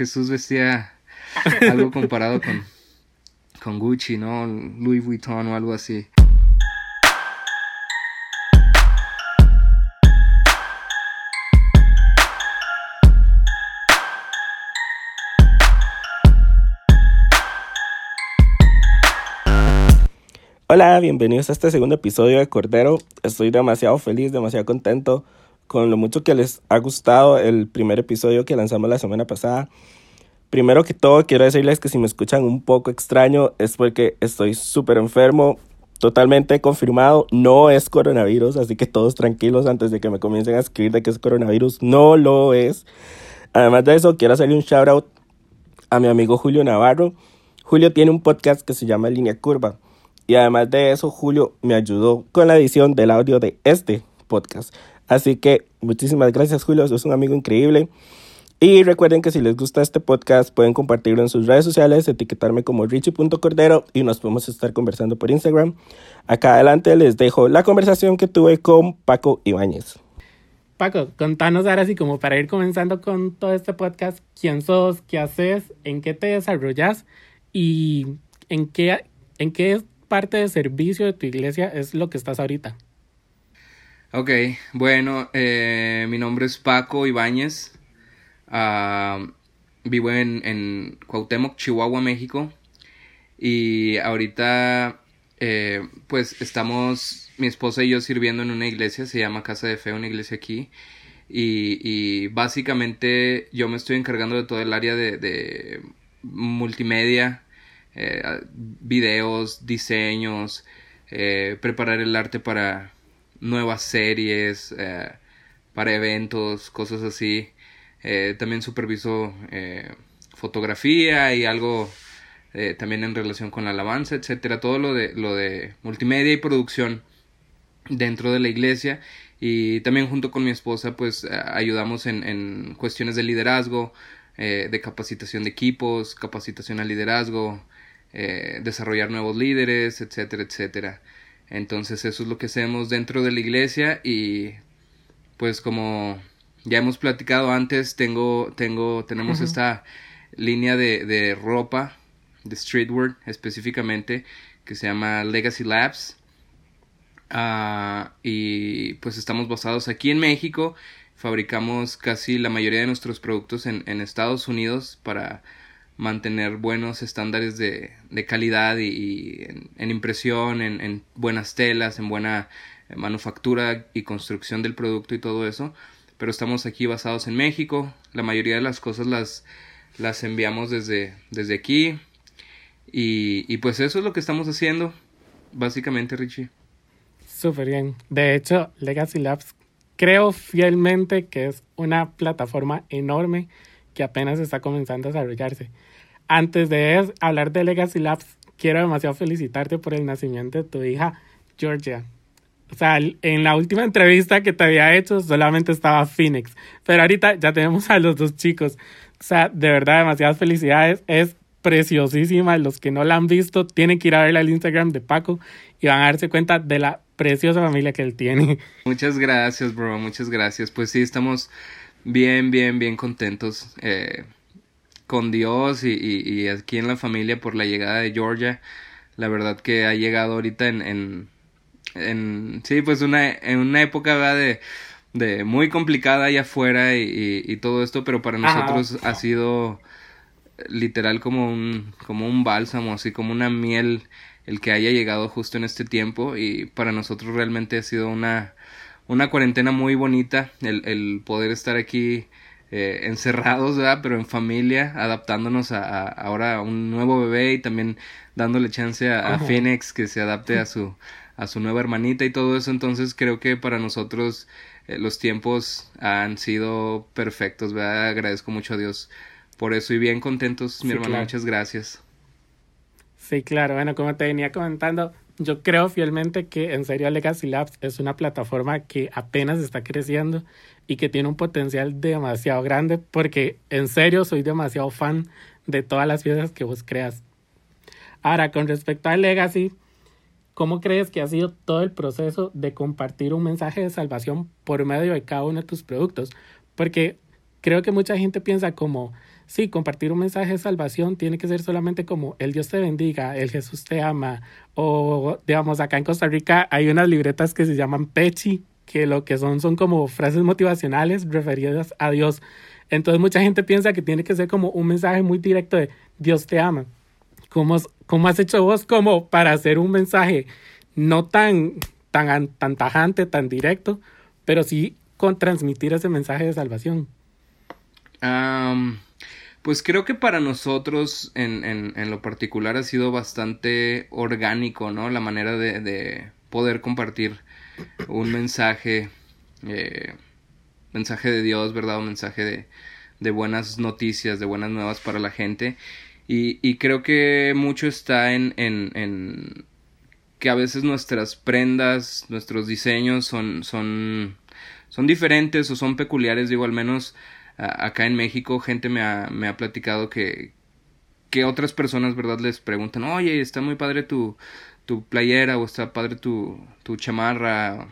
Jesús vestía algo comparado con, con Gucci, ¿no? Louis Vuitton o algo así. Hola, bienvenidos a este segundo episodio de Cordero. Estoy demasiado feliz, demasiado contento con lo mucho que les ha gustado el primer episodio que lanzamos la semana pasada. Primero que todo, quiero decirles que si me escuchan un poco extraño es porque estoy súper enfermo, totalmente confirmado, no es coronavirus, así que todos tranquilos antes de que me comiencen a escribir de que es coronavirus, no lo es. Además de eso, quiero hacerle un shout out a mi amigo Julio Navarro. Julio tiene un podcast que se llama Línea Curva y además de eso, Julio me ayudó con la edición del audio de este podcast. Así que muchísimas gracias, Julio. Es un amigo increíble. Y recuerden que si les gusta este podcast, pueden compartirlo en sus redes sociales, etiquetarme como richie.cordero y nos podemos estar conversando por Instagram. Acá adelante les dejo la conversación que tuve con Paco Ibáñez. Paco, contanos ahora así como para ir comenzando con todo este podcast, quién sos, qué haces, en qué te desarrollas y en qué, en qué parte de servicio de tu iglesia es lo que estás ahorita? Ok, bueno, eh, mi nombre es Paco Ibáñez. Ah, vivo en, en, Cuauhtémoc, Chihuahua, México. Y ahorita, eh, pues estamos, mi esposa y yo sirviendo en una iglesia, se llama Casa de Fe, una iglesia aquí. Y, y básicamente yo me estoy encargando de todo el área de, de multimedia, eh, videos, diseños, eh, preparar el arte para nuevas series, eh, para eventos, cosas así. también superviso fotografía y algo también en relación con la alabanza, etcétera. Todo lo de, lo de multimedia y producción dentro de la iglesia y también junto con mi esposa pues ayudamos en, en cuestiones de liderazgo, de capacitación de equipos, capacitación al liderazgo, eh, desarrollar nuevos líderes, etcétera, etcétera. Entonces eso es lo que hacemos dentro de la iglesia y pues como ya hemos platicado antes, tengo, tengo, tenemos esta línea de, de ropa, de streetwear específicamente, que se llama Legacy Labs. Ah, y pues estamos basados aquí en México. Fabricamos casi la mayoría de nuestros productos en, en Estados Unidos para mantener buenos estándares de, de calidad y, en, impresión, en, en, buenas telas, en buena eh, manufactura y construcción del producto y todo eso. Pero estamos aquí basados en México. La mayoría de las cosas las, las enviamos desde, desde aquí. Y, y pues eso es lo que estamos haciendo, básicamente, Richie. Súper bien. De hecho, Legacy Labs creo fielmente que es una plataforma enorme que apenas está comenzando a desarrollarse antes de hablar de Legacy Labs, quiero demasiado felicitarte por el nacimiento de tu hija, Georgia. O sea, en la última entrevista que te había hecho solamente estaba Phoenix, pero ahorita ya tenemos a los dos chicos. O sea, de verdad, demasiadas felicidades. Es preciosísima. Los que no la han visto tienen que ir a ver al Instagram de Paco y van a darse cuenta de la preciosa familia que él tiene. Muchas gracias, bro. Muchas gracias. Pues sí, estamos bien, bien, bien contentos. Eh, con Dios y, y, aquí en la familia por la llegada de Georgia. La verdad que ha llegado ahorita en, en, en sí, pues una, en una época de, de muy complicada allá afuera y, y, todo esto, pero para nosotros ha sido literal como un, como un bálsamo, así como una miel el que haya llegado justo en este tiempo y para nosotros realmente ha sido una, una cuarentena muy bonita el, el poder estar aquí eh, encerrados, ¿verdad? Pero en familia, adaptándonos a, ahora a un nuevo bebé y también dándole chance a, Phoenix que se adapte a su, a su nueva hermanita y todo eso. Entonces creo que para nosotros eh, los tiempos han sido perfectos, ¿verdad? Agradezco mucho a Dios por eso y bien contentos, mi hermano. Muchas gracias. Sí, claro. Bueno, como te venía comentando, yo creo fielmente que en serio Legacy Labs es una plataforma que apenas está creciendo y que tiene un potencial demasiado grande porque en serio soy demasiado fan de todas las piezas que vos creas. Ahora, con respecto a Legacy, ¿cómo crees que ha sido todo el proceso de compartir un mensaje de salvación por medio de cada uno de tus productos? Porque creo que mucha gente piensa como sí, compartir un mensaje de salvación tiene que ser solamente como el Dios te bendiga, el Jesús te ama, o digamos, acá en Costa Rica hay unas libretas que se llaman Pechi, que lo que son son como frases motivacionales referidas a Dios. Entonces mucha gente piensa que tiene que ser como un mensaje muy directo de Dios te ama. ¿Cómo, cómo has hecho vos como para hacer un mensaje no tan, tan, tan tajante, tan directo, pero sí con transmitir ese mensaje de salvación? Pues creo que para nosotros en, en, en, lo particular ha sido bastante orgánico, ¿no? La manera de, de poder compartir un mensaje, eh, mensaje de Dios, ¿verdad? Un mensaje de, de, buenas noticias, de buenas nuevas para la gente. Y, y creo que mucho está en, en, en, que a veces nuestras prendas, nuestros diseños son, son, son diferentes o son peculiares, digo, al menos acá en México gente me ha, me ha platicado que, que otras personas, ¿verdad? Les preguntan, oye, está muy padre tu, tu playera o está padre tu, tu chamarra,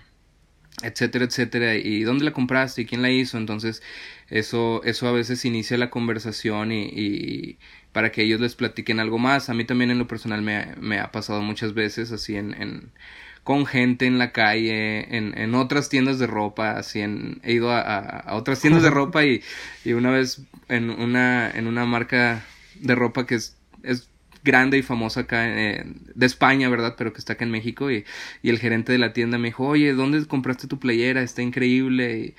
etcétera, etcétera, y dónde la compraste y quién la hizo, entonces eso, eso a veces inicia la conversación y, para que ellos les platiquen algo más. A mí también en lo personal me, me ha pasado muchas veces así en con gente en la calle, en, en otras tiendas de ropa, así en, he ido a, a, otras tiendas de ropa y, y, una vez en una, en una marca de ropa que es, es grande y famosa acá eh, de España, ¿verdad? Pero que está acá en México y, y, el gerente de la tienda me dijo, oye, ¿dónde compraste tu playera? Está increíble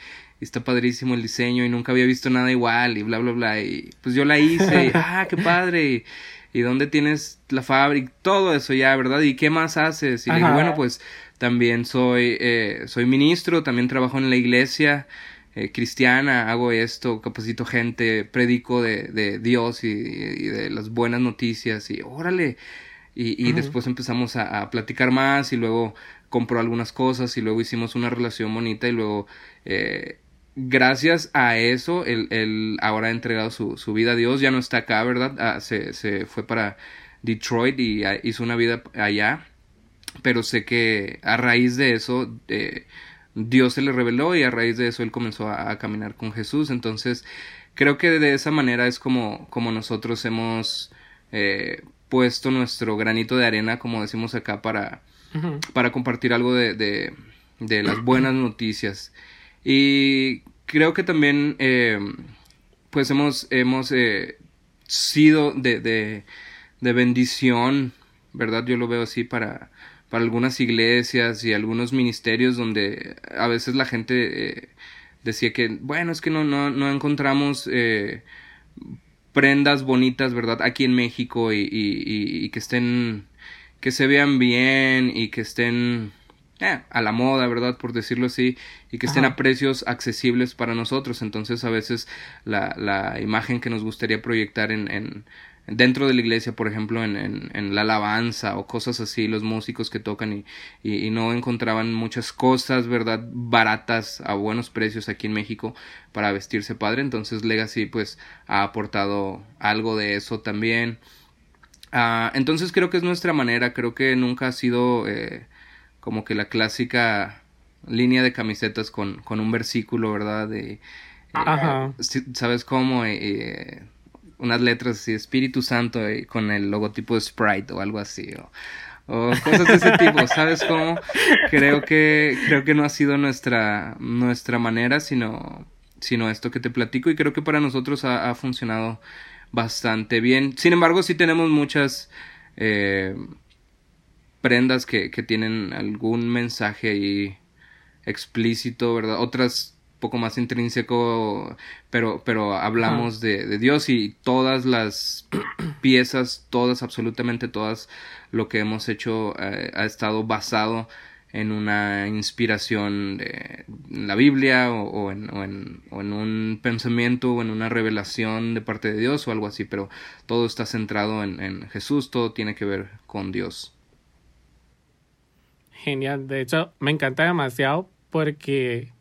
está padrísimo el diseño y nunca había visto nada igual y bla, bla, bla. Y pues yo la hice y, ah, qué padre. Y, y dónde tienes la fábrica, todo eso ya, ¿verdad? ¿Y qué más haces? Y le dije, bueno, pues también soy, eh, soy ministro, también trabajo en la iglesia eh, cristiana, hago esto, capacito gente, predico de, de Dios y, y, de las buenas noticias y órale. Y, y después empezamos a, a, platicar más y luego compró algunas cosas y luego hicimos una relación bonita y luego eh, gracias a eso él, él, ahora ha entregado su, su, vida a Dios, ya no está acá, ¿verdad? Ah, se, se fue para Detroit y hizo una vida allá, pero sé que a raíz de eso... Eh, Dios se le reveló y a raíz de eso él comenzó a, a, caminar con Jesús. Entonces, creo que de esa manera es como, como nosotros hemos eh, puesto nuestro granito de arena, como decimos acá, para, uh -huh. para compartir algo de, de, de, las buenas noticias. Y creo que también, eh, pues hemos, hemos eh, sido de, de, de bendición, ¿verdad? Yo lo veo así para para algunas iglesias y algunos ministerios donde a veces la gente eh, decía que, bueno, es que no, no, no encontramos eh, prendas bonitas, ¿verdad? Aquí en México y, y, y, que estén, que se vean bien y que estén eh, a la moda, ¿verdad? Por decirlo así, y que estén Ajá. a precios accesibles para nosotros. Entonces a veces la, la imagen que nos gustaría proyectar en, en dentro de la iglesia, por ejemplo, en, en, en, la alabanza o cosas así, los músicos que tocan y, y, y, no encontraban muchas cosas, ¿verdad? Baratas a buenos precios aquí en México para vestirse padre. Entonces Legacy pues ha aportado algo de eso también. Uh, entonces creo que es nuestra manera, creo que nunca ha sido eh, como que la clásica línea de camisetas con, con un versículo, ¿verdad? De, eh, Ajá. ¿Sabes cómo? Eh, unas letras así, Espíritu Santo eh, con el logotipo de Sprite o algo así. O, o cosas de ese tipo, ¿sabes cómo? Creo que, creo que no ha sido nuestra, nuestra manera, sino, sino esto que te platico y creo que para nosotros ha, ha funcionado bastante bien. Sin embargo, sí tenemos muchas eh, prendas que, que tienen algún mensaje ahí explícito, ¿verdad? Otras poco más intrínseco, pero, pero hablamos ah. de, de, Dios y todas las piezas, todas, absolutamente todas, lo que hemos hecho eh, ha estado basado en una inspiración de la Biblia o, o, en, o, en, o, en, un pensamiento o en una revelación de parte de Dios o algo así, pero todo está centrado en, en Jesús, todo tiene que ver con Dios. Genial, de hecho me encanta demasiado porque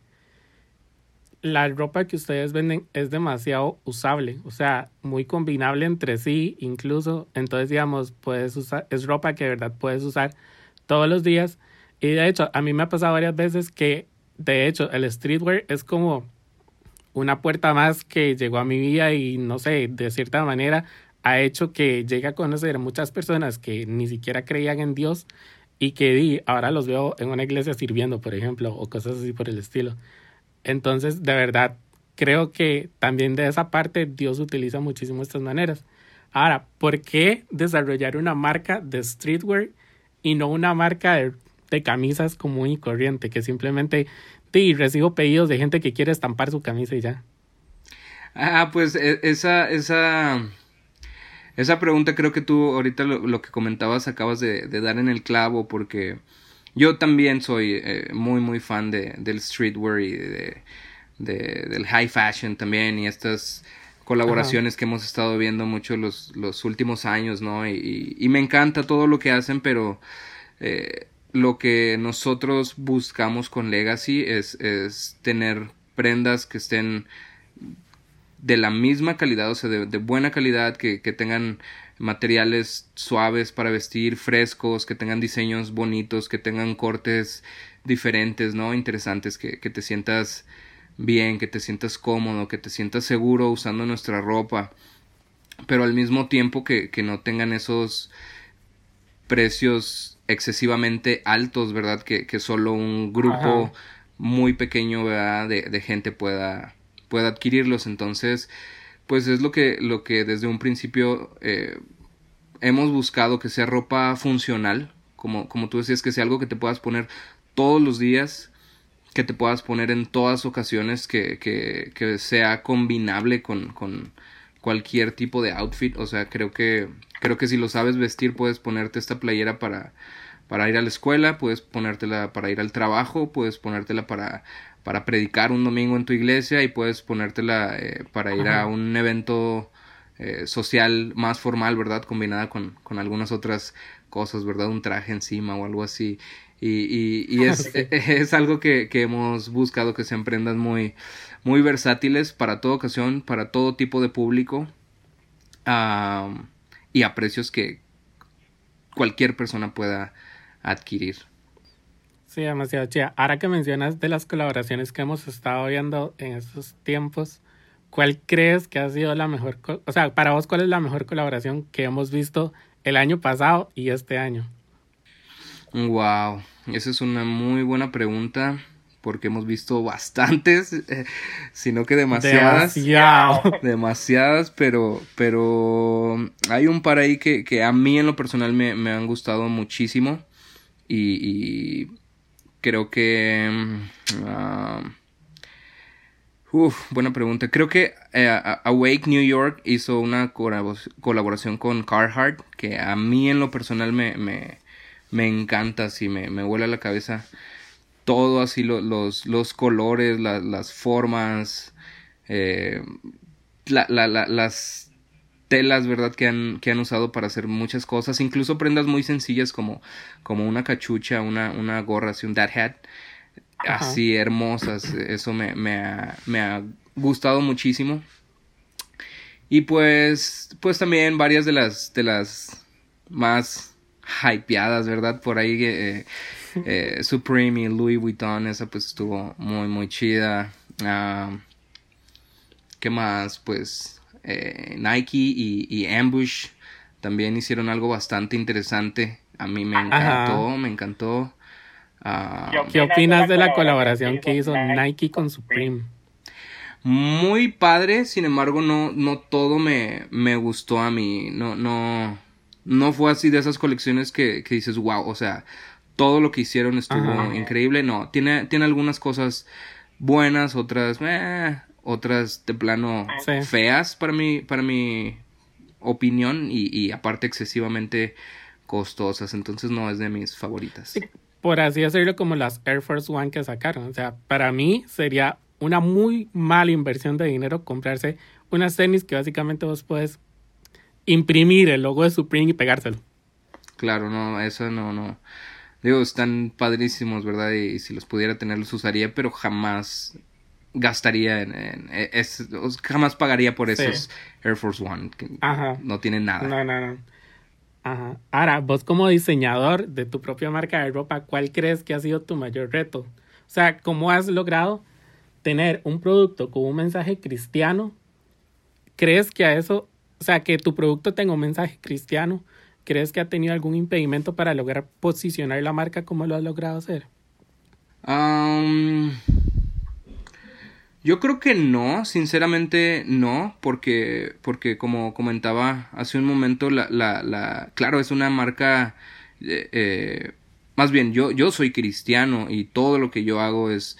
la ropa que ustedes venden es demasiado usable, o sea, muy combinable entre sí, incluso, entonces digamos, puedes usar, es ropa que de verdad puedes usar todos los días. Y de hecho, a mí me ha pasado varias veces que, de hecho, el streetwear es como una puerta más que llegó a mi vida y no sé, de cierta manera ha hecho que llegue a conocer a muchas personas que ni siquiera creían en Dios y que di, ahora los veo en una iglesia sirviendo, por ejemplo, o cosas así por el estilo. Entonces, de verdad, creo que también de esa parte Dios utiliza muchísimo estas maneras. Ahora, ¿por qué desarrollar una marca de streetwear y no una marca de, camisas común y corriente? Que simplemente sí, recibo pedidos de gente que quiere estampar su camisa y ya. Ah, pues e, esa, esa, esa pregunta creo que tú ahorita lo, que comentabas acabas de, dar en el clavo porque yo también soy eh, muy muy fan de, del streetwear y de, del high fashion también y estas colaboraciones que hemos estado viendo mucho los, los últimos años, ¿no? Y, y, me encanta todo lo que hacen, pero eh, lo que nosotros buscamos con Legacy es, es tener prendas que estén de la misma calidad, o sea, de, de buena calidad, que, que, tengan materiales suaves para vestir, frescos, que tengan diseños bonitos, que tengan cortes diferentes, ¿no? Interesantes, que, que te sientas bien, que te sientas cómodo, que te sientas seguro usando nuestra ropa, pero al mismo tiempo que, que no tengan esos precios excesivamente altos, ¿verdad? Que, que solo un grupo muy pequeño, ¿verdad? De, de, gente pueda, pueda adquirirlos. Entonces, pues es lo que, lo que desde un principio eh, hemos buscado que sea ropa funcional, como, como tú decías, que sea algo que te puedas poner todos los días, que te puedas poner en todas ocasiones que, que, que sea combinable con, con, cualquier tipo de outfit. O sea, creo que, creo que si lo sabes vestir, puedes ponerte esta playera para, para ir a la escuela, puedes ponértela para ir al trabajo, puedes ponértela para, para predicar un domingo en tu iglesia y puedes ponértela eh, para ir a un evento eh, social más formal, ¿verdad? Combinada con, con algunas otras cosas, ¿verdad? Un traje encima o algo así. Y, y, es, es, algo que, que, hemos buscado que sean prendas muy, muy versátiles para toda ocasión, para todo tipo de público y a precios que cualquier persona pueda adquirir. Sí, demasiado chida. Ahora que mencionas de las colaboraciones que hemos estado viendo en estos tiempos, ¿cuál crees que ha sido la mejor, o sea, para vos cuál es la mejor colaboración que hemos visto el año pasado y este año? Wow, esa es una muy buena pregunta porque hemos visto bastantes, eh, sino que demasiadas. Demasiadas, pero, pero hay un par ahí que, que a mí en lo personal me, me han gustado muchísimo y, y creo que... Uh, uf, buena pregunta. Creo que eh, Awake New York hizo una colaboración con Carhartt que a mí en lo personal me, me me encanta, así me, me vuela la cabeza todo así los, los colores, las formas, eh, la, la, las telas, ¿verdad? Que han, que han usado para hacer muchas cosas, incluso prendas muy sencillas como, como una cachucha, una, una gorra, así un dad hat, así hermosas, eso me, me, ha, me ha gustado muchísimo. Y pues, pues también varias de las, de las más hypeadas, ¿verdad? Por ahí eh, eh, Supreme y Louis Vuitton, esa pues estuvo muy, muy chida. Uh, ¿Qué más? Pues eh, Nike y, y, Ambush también hicieron algo bastante interesante. A mí me encantó, me encantó. Uh, ¿Qué opinas de la colaboración que hizo Nike con Supreme? Muy padre, sin embargo, no, no todo me, me gustó a mí. No, no, no fue así de esas colecciones que, que dices, wow, o sea, todo lo que hicieron estuvo increíble. No, tiene, tiene algunas cosas buenas, otras, eh, otras de plano feas para mi, para mi opinión y, y, aparte excesivamente costosas. Entonces no es de mis favoritas. por así decirlo, como las Air Force One que sacaron. O sea, para mí sería una muy mala inversión de dinero comprarse unas tenis que básicamente vos puedes imprimir el logo de Supreme y pegárselo. Claro, no, eso no, no. Digo, están padrísimos, ¿verdad? Y, si los pudiera tener los usaría, pero jamás gastaría en, e, es, jamás pagaría por esos Air Force One que no tienen nada. No, no, no. Ajá. Ahora, vos como diseñador de tu propia marca de ropa, ¿cuál crees que ha sido tu mayor reto? O sea, ¿cómo has logrado tener un producto con un mensaje cristiano, ¿crees que a eso, o sea, que tu producto tenga un mensaje cristiano, ¿crees que ha tenido algún impedimento para lograr posicionar la marca como lo has logrado hacer? Yo creo que no, sinceramente no, porque, porque como comentaba hace un momento, la, la, la claro, es una marca, eh, eh, más bien, yo, yo soy cristiano y todo lo que yo hago es,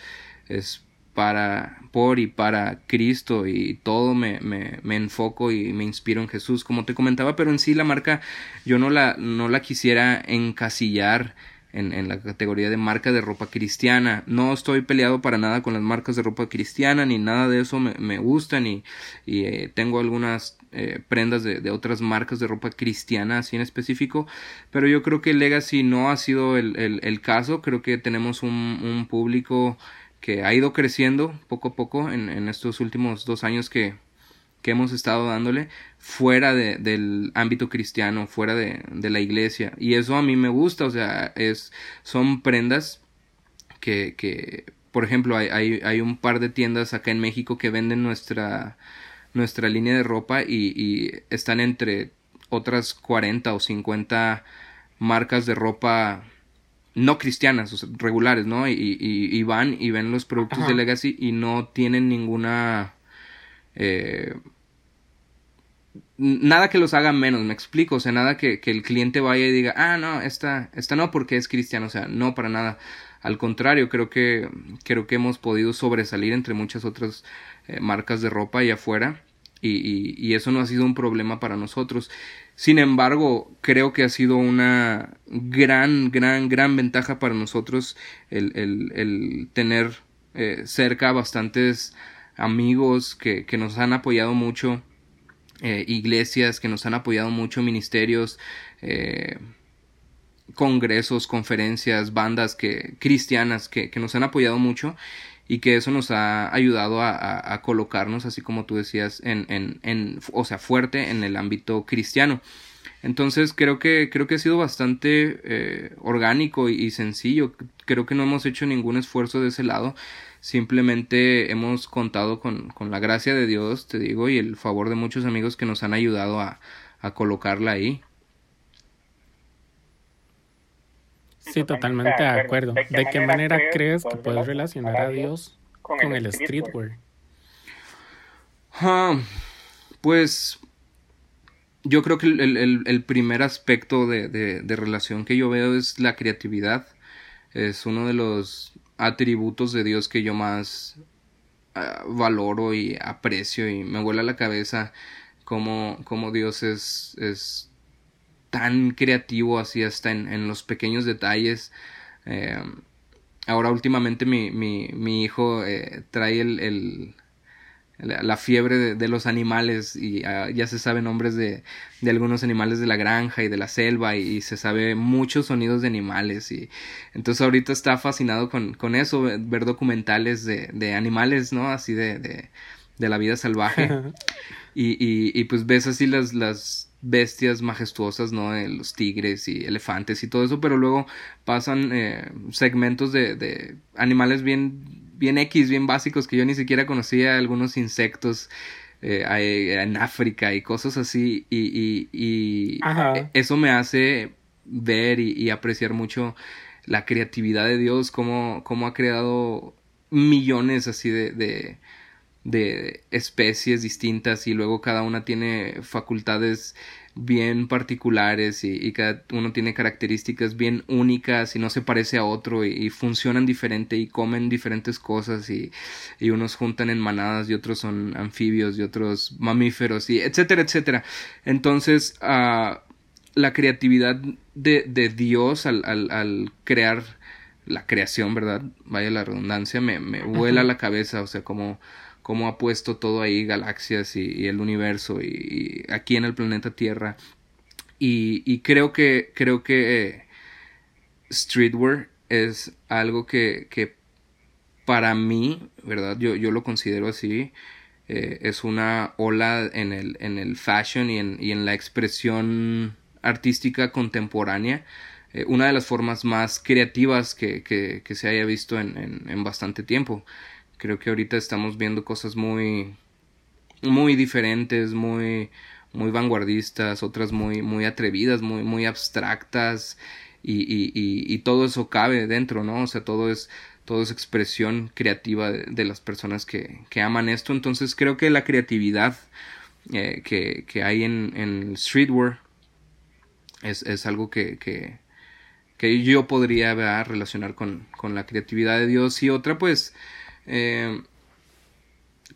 es para, por y para Cristo y todo me, me, me, enfoco y me inspiro en Jesús, como te comentaba, pero en sí la marca yo no la, no la quisiera encasillar en, en, la categoría de marca de ropa cristiana. No estoy peleado para nada con las marcas de ropa cristiana, ni nada de eso me, me gustan, y, y eh, tengo algunas eh, prendas de, de, otras marcas de ropa cristiana así en específico, pero yo creo que Legacy no ha sido el, el, el caso, creo que tenemos un, un, público que ha ido creciendo poco a poco en, en estos últimos dos años que, que hemos estado dándole fuera de, del ámbito cristiano, fuera de, de, la iglesia. Y eso a mí me gusta, o sea, es, son prendas que, que por ejemplo, hay, hay, hay un par de tiendas acá en México que venden nuestra, nuestra línea de ropa y, y están entre otras 40 o 50 marcas de ropa no cristianas, o sea, regulares, ¿no? Y, y, y, van y ven los productos Ajá. de Legacy y no tienen ninguna eh, nada que los haga menos, me explico, o sea, nada que, el cliente vaya y diga, ah, no, esta, esta no porque es cristiano, o sea, no para nada. Al contrario, creo que, creo que hemos podido sobresalir entre muchas otras eh, marcas de ropa y afuera, y, eso no ha sido un problema para nosotros. Sin embargo, creo que ha sido una gran, gran, gran ventaja para nosotros el, el, el tener eh, cerca bastantes amigos que, que nos han apoyado mucho, eh, iglesias que nos han apoyado mucho, ministerios, eh, congresos, conferencias, bandas que, cristianas que, que, nos han apoyado mucho y que eso nos ha ayudado a, colocarnos, así como tú decías, en, en, en, o sea, fuerte en el ámbito cristiano. Entonces creo que, creo que ha sido bastante eh, orgánico y, sencillo. Creo que no hemos hecho ningún esfuerzo de ese lado. Simplemente hemos contado con, con la gracia de Dios, te digo, y el favor de muchos amigos que nos han ayudado a, a colocarla ahí. Sí, totalmente de acuerdo. ¿De qué, ¿De qué manera, manera, crees que puedes relacionar a Dios con, con el streetwear? Uh, pues yo creo que el, el, el primer aspecto de, de, de, relación que yo veo es la creatividad. Es uno de los atributos de Dios que yo más uh, valoro y aprecio y me vuela la cabeza como, como Dios es, es tan creativo así hasta en, en los pequeños detalles. Eh, ahora últimamente mi, mi, mi hijo eh, trae el la, fiebre de, de, los animales y uh, ya se sabe nombres de, de, algunos animales de la granja y de la selva y, y, se sabe muchos sonidos de animales y entonces ahorita está fascinado con, con eso, ver documentales de, de animales, ¿no? Así de, de, de la vida salvaje y, y, y, pues ves así las, las bestias majestuosas, ¿no? De los tigres y elefantes y todo eso, pero luego pasan eh, segmentos de, de animales bien bien X, bien básicos que yo ni siquiera conocía, algunos insectos eh, en África y cosas así, y, y, y eso me hace ver y, y, apreciar mucho la creatividad de Dios, cómo, cómo ha creado millones así de, de, de especies distintas y luego cada una tiene facultades bien particulares y, y, cada uno tiene características bien únicas y no se parece a otro y, y funcionan diferente y comen diferentes cosas y, y, unos juntan en manadas y otros son anfibios y otros mamíferos y etcétera, etcétera. Entonces, uh, la creatividad de, de Dios al, al, al, crear la creación, ¿verdad? Vaya la redundancia, me, me vuela la cabeza, o sea, como cómo ha puesto todo ahí, galaxias y, el universo y, aquí en el planeta Tierra. Y, creo que, creo que eh, streetwear es algo que, para mí, ¿verdad? Yo, yo lo considero así. Eh, es una ola en el, en el fashion y en, y en la expresión artística contemporánea. Eh, una de las formas más creativas que, se haya visto en, en bastante tiempo Creo que ahorita estamos viendo cosas muy, muy diferentes, muy, muy vanguardistas, otras muy, muy atrevidas, muy, muy abstractas y, y, y, todo eso cabe dentro, ¿no? O sea, todo es, todo es expresión creativa de, las personas que, que, aman esto. Entonces creo que la creatividad eh, que, que, hay en, en streetwear es, es algo que, que, que, yo podría relacionar con, con, la creatividad de Dios. Y otra, pues, eh,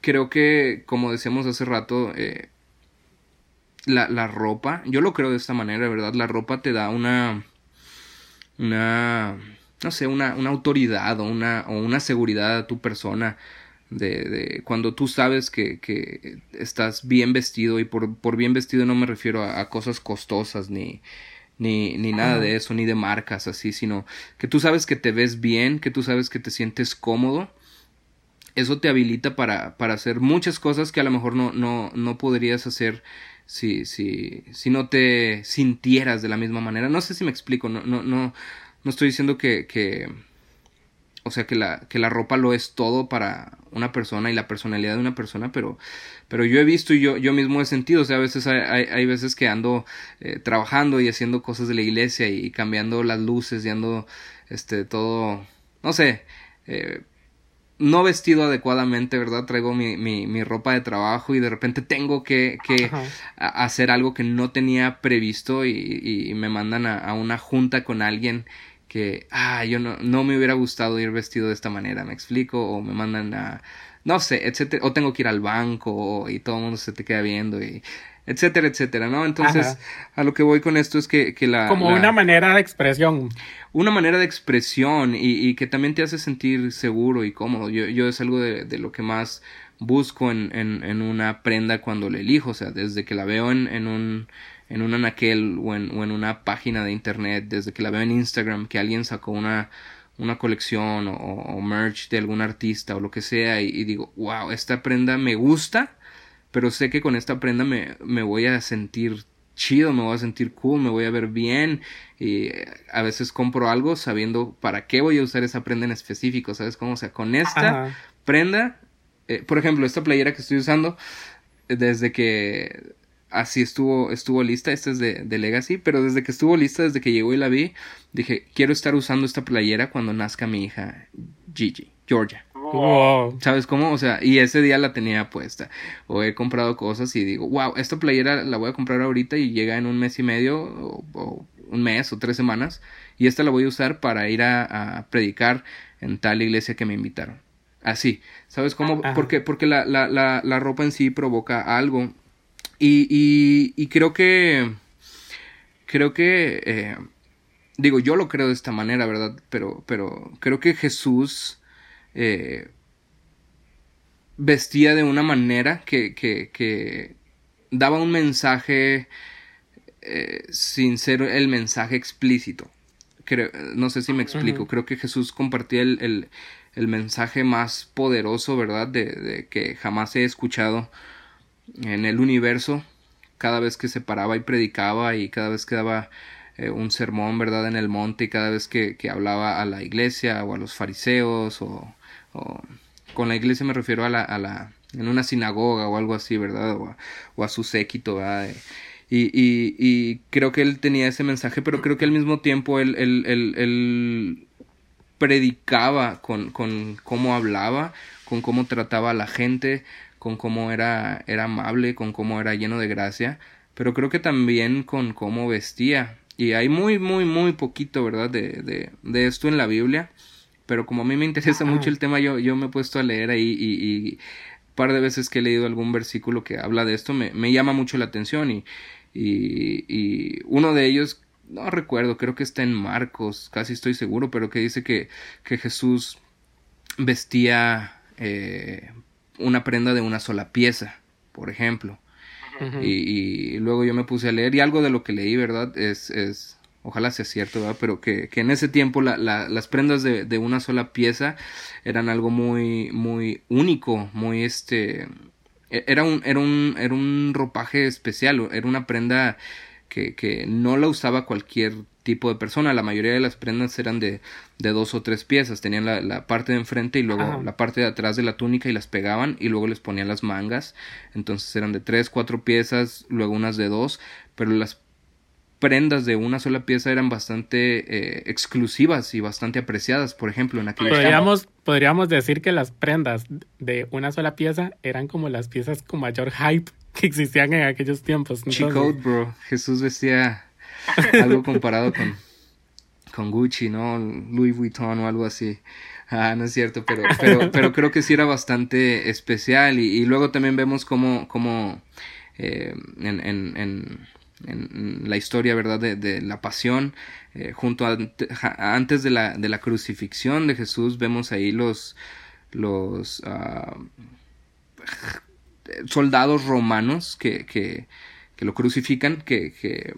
creo que, como decíamos hace rato, eh, la, la, ropa, yo lo creo de esta manera, ¿verdad? La ropa te da una, una, no sé, una, una autoridad o una, o una seguridad a tu persona. De, de, cuando tú sabes que, que, estás bien vestido y por, por bien vestido no me refiero a, cosas costosas ni, ni, ni nada de eso, ni de marcas así, sino que tú sabes que te ves bien, que tú sabes que te sientes cómodo eso te habilita para, para hacer muchas cosas que a lo mejor no, no, no podrías hacer si, si, si no te sintieras de la misma manera. No sé si me explico, no, no, no, no estoy diciendo que, que o sea que la, que la ropa lo es todo para una persona y la personalidad de una persona, pero, pero yo he visto y yo, yo mismo he sentido, o sea, a veces hay, hay, veces que ando eh, trabajando y haciendo cosas de la iglesia y cambiando las luces y ando, este, todo, no sé, eh, no vestido adecuadamente, ¿verdad? Traigo mi, mi, mi, ropa de trabajo y de repente tengo que, que hacer algo que no tenía previsto y, y me mandan a, a, una junta con alguien que, ah, yo no, no me hubiera gustado ir vestido de esta manera, ¿me explico? O me mandan a, no sé, etcétera, o tengo que ir al banco y todo el mundo se te queda viendo y etcétera, etcétera, ¿no? Entonces, a lo que voy con esto es que, que la... Como una manera de expresión. Una manera de expresión y, y, que también te hace sentir seguro y cómodo. Yo, es algo de, lo que más busco en, una prenda cuando la elijo, o sea, desde que la veo en, un en un o en, una página de internet, desde que la veo en Instagram, que alguien sacó una, una colección o, o merch de algún artista o lo que sea y, y digo, wow, esta prenda me gusta, pero sé que con esta prenda me, me voy a sentir chido, me voy a sentir cool, me voy a ver bien y a veces compro algo sabiendo para qué voy a usar esa prenda en específico, ¿sabes cómo? O sea, con esta prenda, eh, por ejemplo, esta playera que estoy usando, desde que así estuvo, estuvo lista, esta es de, de, Legacy, pero desde que estuvo lista, desde que llegó y la vi, dije, quiero estar usando esta playera cuando nazca mi hija Gigi, Georgia. ¿Sabes cómo? O sea, y ese día la tenía puesta. O he comprado cosas y digo, wow, esta playera la voy a comprar ahorita y llega en un mes y medio, o, un mes o tres semanas. Y esta la voy a usar para ir a, predicar en tal iglesia que me invitaron. Así, ¿sabes cómo? Porque, porque la, la, la, la, ropa en sí provoca algo. Y, y, y creo que. Creo que. Eh, digo, yo lo creo de esta manera, ¿verdad? Pero, pero creo que Jesús eh, vestía de una manera que, que, que daba un mensaje eh, sin ser el mensaje explícito. Creo, no sé si me explico. Creo que Jesús compartía el, el, el mensaje más poderoso, ¿verdad? De, de, que jamás he escuchado en el universo. Cada vez que se paraba y predicaba y cada vez que daba eh, un sermón, ¿verdad? En el monte y cada vez que, que hablaba a la iglesia o a los fariseos o con la iglesia me refiero a la, a la, en una sinagoga o algo así, ¿verdad? O a, su séquito. Y, y, y, creo que él tenía ese mensaje, pero creo que al mismo tiempo él, él, él, él predicaba con, con cómo hablaba, con cómo trataba a la gente, con cómo era, era amable, con cómo era lleno de gracia, pero creo que también con cómo vestía. Y hay muy, muy, muy poquito, ¿verdad? De, de esto en la Biblia pero como a mí me interesa mucho el tema, yo, yo me he puesto a leer ahí y, un par de veces que he leído algún versículo que habla de esto, me, me llama mucho la atención y, y, y, uno de ellos, no recuerdo, creo que está en Marcos, casi estoy seguro, pero que dice que, que Jesús vestía eh, una prenda de una sola pieza, por ejemplo. y, y, luego yo me puse a leer y algo de lo que leí, ¿verdad? Es, es ojalá sea cierto, ¿verdad? pero que, que en ese tiempo la, la, las prendas de, de, una sola pieza eran algo muy, muy único, muy este, e, era un, era un, era un ropaje especial, era una prenda que, que no la usaba cualquier tipo de persona. La mayoría de las prendas eran de, de dos o tres piezas. Tenían la, la parte de enfrente y luego Ajá. la parte de atrás de la túnica y las pegaban y luego les ponían las mangas. Entonces eran de tres, cuatro piezas, luego unas de dos. Pero las prendas de una sola pieza eran bastante eh, exclusivas y bastante apreciadas. Por ejemplo, en aquellos Podríamos, podríamos decir que las prendas de una sola pieza eran como las piezas con mayor hype que existían en aquellos tiempos. Cheat bro. Jesús vestía algo comparado con, con Gucci, ¿no? Louis Vuitton o algo así. Ah, no es cierto, pero, pero, pero creo que sí era bastante especial. Y, y luego también vemos cómo, cómo eh, en, en, en, en la historia, ¿verdad? De, de la pasión, eh, junto a, antes de la, de la crucifixión de Jesús, vemos ahí los, los ah, soldados romanos que, que, que lo crucifican, que, que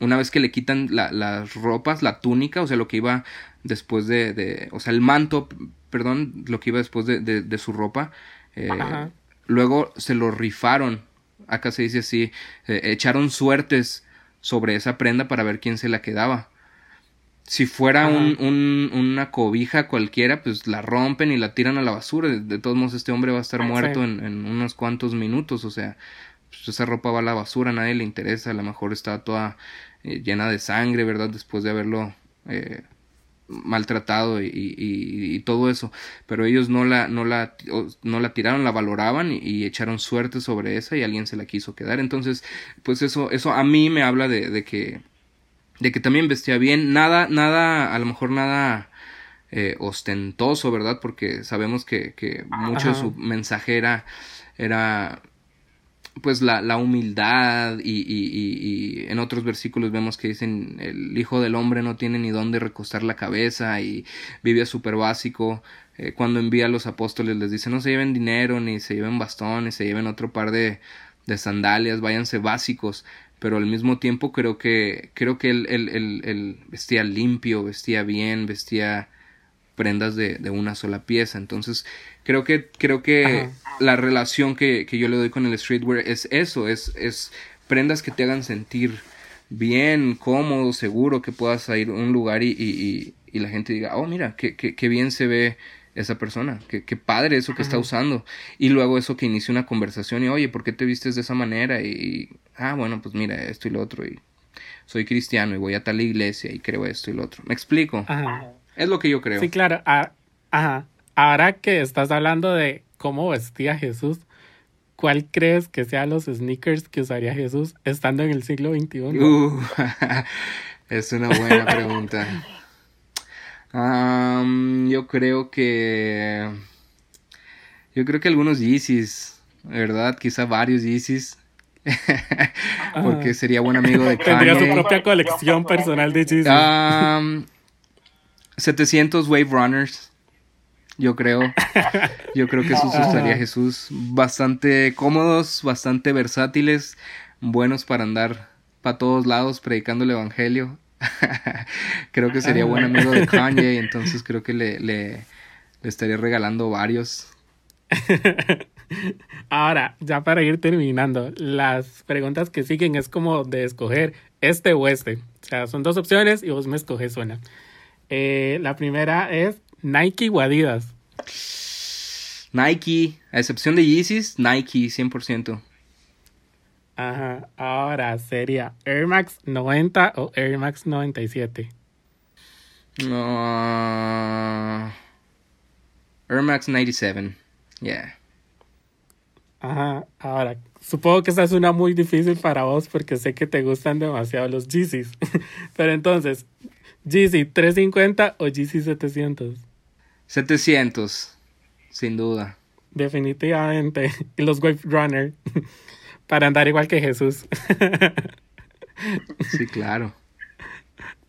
una vez que le quitan la- las ropas, la túnica, o sea, lo que iba después de, de o sea, el manto, perdón, lo que iba después de, de, de su ropa, eh, luego se lo rifaron, acá se dice así, eh, echaron suertes sobre esa prenda para ver quién se la quedaba. Si fuera un, un- una cobija cualquiera, pues la rompen y la tiran a la basura. De, de todos modos, este hombre va a estar Ah, muerto sí. en, en unos cuantos minutos. O sea, pues esa ropa va a la basura, a nadie le interesa. A lo mejor está toda eh, llena de sangre, ¿verdad? Después de haberlo eh, maltratado y, y- todo eso. Pero ellos no la, no la, no la tiraron, la valoraban y, y echaron suerte sobre esa y alguien se la quiso quedar. Entonces, pues eso, eso a mí me habla de, de que de que también vestía bien, nada, nada, a lo mejor nada eh, ostentoso, ¿verdad? Porque sabemos que, que mucho de Ajá. su mensaje era, era pues la, la humildad y, y, y, en otros versículos vemos que dicen el hijo del hombre no tiene ni dónde recostar la cabeza y vive súper básico. Eh, cuando envía a los apóstoles les dice no se lleven dinero, ni se lleven bastón, ni se lleven otro par de, de sandalias, váyanse básicos pero al mismo tiempo creo que creo que él, él, él vestía limpio, vestía bien, vestía prendas de, de una sola pieza. Entonces, creo que, creo que Ajá. la relación que, que yo le doy con el streetwear es eso, es, es prendas que te hagan sentir bien, cómodo, seguro, que puedas ir a un lugar y, y, y, y la gente diga, oh, mira, qué, qué, qué bien se ve esa persona, qué, qué padre eso que está usando. Y luego eso que inicie una conversación y, oye, ¿por qué te vistes de esa manera? Y, ah, bueno, pues mira, esto y lo otro. Y soy cristiano y voy a tal iglesia y creo esto y lo otro. ¿Me explico? Ajá. Es lo que yo creo. Sí, claro. Ah, ajá. Ahora que estás hablando de cómo vestía Jesús, ¿cuál crees que sean los sneakers que usaría Jesús estando en el siglo XXI? Uh, es una buena pregunta. Yo creo que. Yo creo que algunos Yeezys, ¿verdad? Quizá varios Yeezys. Porque sería buen amigo de Tendría su Kanye. propia colección personal de Jesus. Am, 700 Wave Runners. Yo creo. Yo creo que esos usaría Jesús. Bastante cómodos, bastante versátiles, buenos para andar para todos lados predicando el evangelio. creo que sería buen amigo de Kanye, entonces creo que le, le, le estaría regalando varios. Ahora, ya para ir terminando, las preguntas que siguen es como de escoger este o este. O sea, son dos opciones y vos me escoges una. Eh, la primera es Nike o Adidas. Nike, a excepción de Yeezys, Nike 100%. Ajá. Ahora sería Air Max 90 o Air Max 97. No. Air Max 97. Yeah. Ajá. Ahora, supongo que esta es una muy difícil para vos porque sé que te gustan demasiado los Yeezys. Pero entonces, Yeezy 350 o Yeezy 700. 700. Sin duda. Definitivamente. Y los Wave Runner. Para andar igual que Jesús. Sí, claro.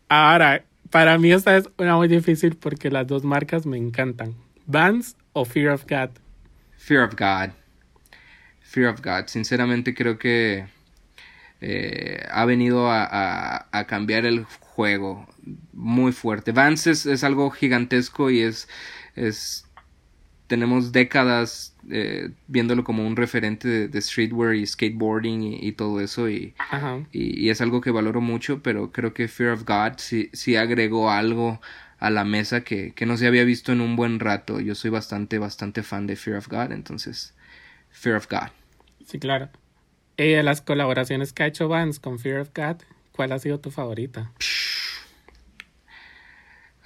Ahora, para mí esta es una muy difícil porque las dos marcas me encantan. Vans o Fear of God. Fear of God. Fear of God. Sinceramente creo que eh, ha venido a, a- a cambiar el juego muy fuerte. Vance es, es algo gigantesco y es, es tenemos décadas eh, viéndolo como un referente de, streetwear y skateboarding y, todo eso y, y, es algo que valoro mucho, pero creo que Fear of God sí, sí agregó algo a la mesa que, que no se había visto en un buen rato. Yo soy bastante, bastante fan de Fear of God, entonces Fear of God. Sí, claro. Y de las colaboraciones que ha hecho Vance con Fear of God, ¿cuál ha sido tu favorita?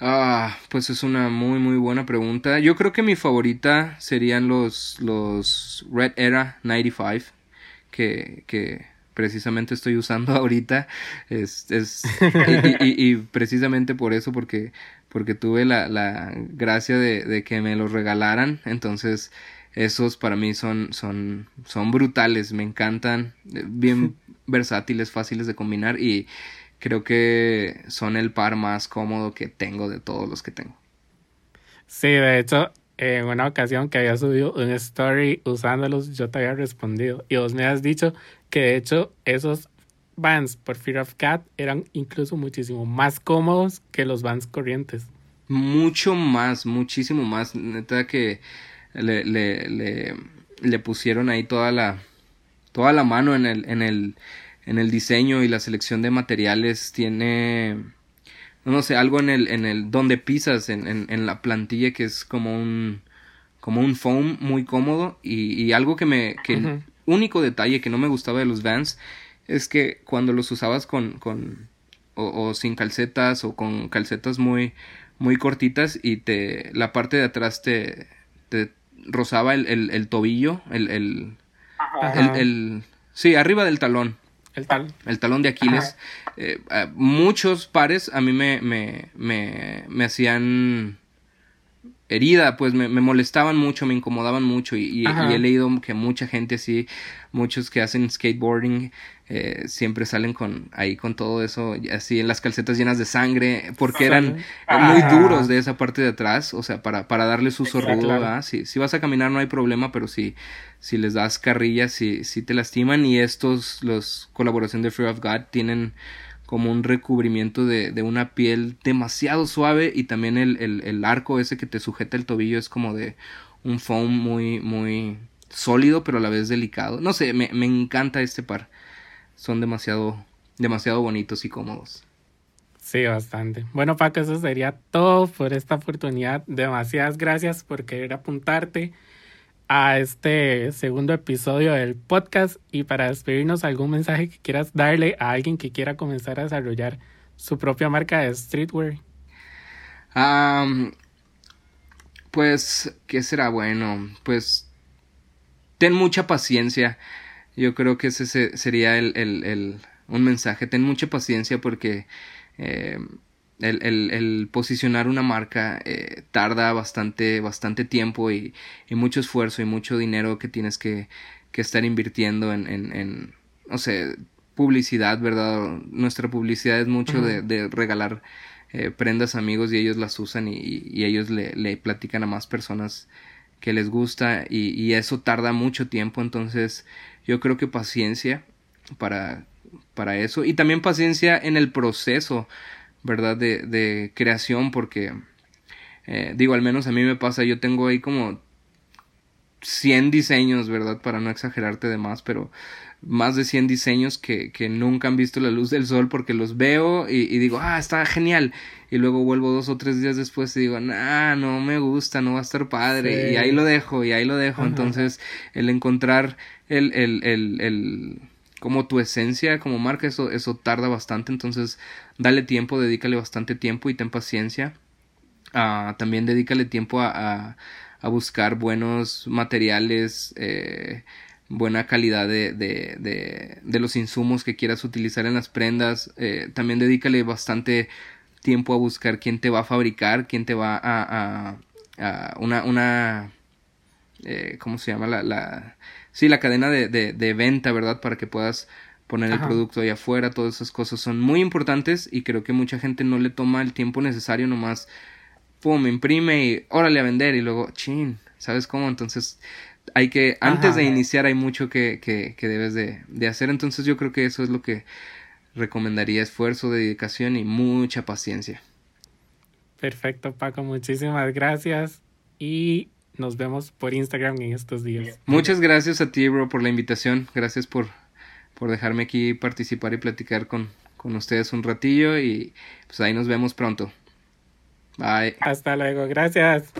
Ah, pues es una muy muy buena pregunta. Yo creo que mi favorita serían los, los Red Era 95 que, que precisamente estoy usando ahorita. Es, es y, y, precisamente por eso, porque, porque tuve la, la gracia de, de, que me los regalaran. Entonces, esos para mí son, son, son brutales, me encantan, bien versátiles, fáciles de combinar y creo que son el par más cómodo que tengo de todos los que tengo. Sí, de hecho, en una ocasión que había subido un story usándolos, yo te había respondido. Y vos me has dicho que de hecho esos Vans por Fear of Cat eran incluso muchísimo más cómodos que los Vans corrientes. Mucho más, muchísimo más. Neta que le, le, le, le pusieron ahí toda la, toda la mano en el, en el, en el diseño y la selección de materiales tiene no sé algo en el en el donde pisas en, en, en la plantilla que es como un como un foam muy cómodo. Y, y algo que me que único detalle que no me gustaba de los Vans es que cuando los usabas con con o, o, sin calcetas o con calcetas muy muy cortitas y te la parte de atrás te, te rozaba el, el, el tobillo el el, el, el sí arriba del talón el talón. El talón de Aquiles. Eh, muchos pares a mí me, me, me, me hacían herida, pues me, me, molestaban mucho, me incomodaban mucho y, he leído que mucha gente así, muchos que hacen skateboarding eh, siempre salen con ahí con todo eso, así en las calcetas llenas de sangre, porque eran muy duros de esa parte de atrás, o sea, para, para darles uso rudo, si, si vas a caminar no hay problema, pero si, si les das carrillas, si, si te lastiman y estos, los colaboración de Fear of God tienen como un recubrimiento de, de una piel demasiado suave y también el, el, el, arco ese que te sujeta el tobillo es como de un foam muy, muy sólido pero a la vez delicado. No sé, me, me encanta este par. Son demasiado, demasiado bonitos y cómodos. Sí, bastante. Bueno, Paco, eso sería todo por esta oportunidad. Demasiadas gracias por querer apuntarte a este segundo episodio del podcast y para despedirnos algún mensaje que quieras darle a alguien que quiera comenzar a desarrollar su propia marca de streetwear. pues, ¿qué será bueno? Pues, ten mucha paciencia. Yo creo que ese sería el, el, el un mensaje. Ten mucha paciencia porque eh, el, el, el, posicionar una marca eh, tarda bastante, bastante tiempo y, y, mucho esfuerzo y mucho dinero que tienes que, que estar invirtiendo en, en, en, no sé, publicidad, ¿verdad? Nuestra publicidad es mucho de, de, regalar eh, prendas a amigos y ellos las usan y, y ellos le, le, platican a más personas que les gusta y, y eso tarda mucho tiempo, entonces yo creo que paciencia para, para eso y también paciencia en el proceso ¿verdad? De, de creación, porque, eh, digo, al menos a mí me pasa, yo tengo ahí como 100 diseños, ¿verdad? Para no exagerarte de más, pero más de 100 diseños que, que nunca han visto la luz del sol porque los veo y, y, digo, ah, está genial. Y luego vuelvo dos o tres días después y digo, nah, no me gusta, no va a estar padre. Y ahí lo dejo, y ahí lo dejo. Entonces, el encontrar el, el, el, el como tu esencia como marca, eso, eso tarda bastante, entonces dale tiempo, dedícale bastante tiempo y ten paciencia. Uh, también dedícale tiempo a, a, a buscar buenos materiales, eh, buena calidad de, de, de, de, los insumos que quieras utilizar en las prendas. Eh, también dedícale bastante tiempo a buscar quién te va a fabricar, quién te va a, a, a una, una eh, ¿cómo se llama? La, la, sí, la cadena de, de, de venta, ¿verdad? Para que puedas poner el producto ahí afuera, todas esas cosas son muy importantes y creo que mucha gente no le toma el tiempo necesario nomás, pum, imprime y órale a vender y luego, chin, ¿sabes cómo? Entonces hay que, antes de iniciar hay mucho que, que, que debes de, de, hacer, entonces yo creo que eso es lo que recomendaría, esfuerzo, dedicación y mucha paciencia. Perfecto, Paco, muchísimas gracias y nos vemos por Instagram en estos días. Muchas gracias a ti, bro, por la invitación. Gracias por, por dejarme aquí participar y platicar con, con ustedes un ratillo y pues ahí nos vemos pronto. Bye. Hasta luego, gracias.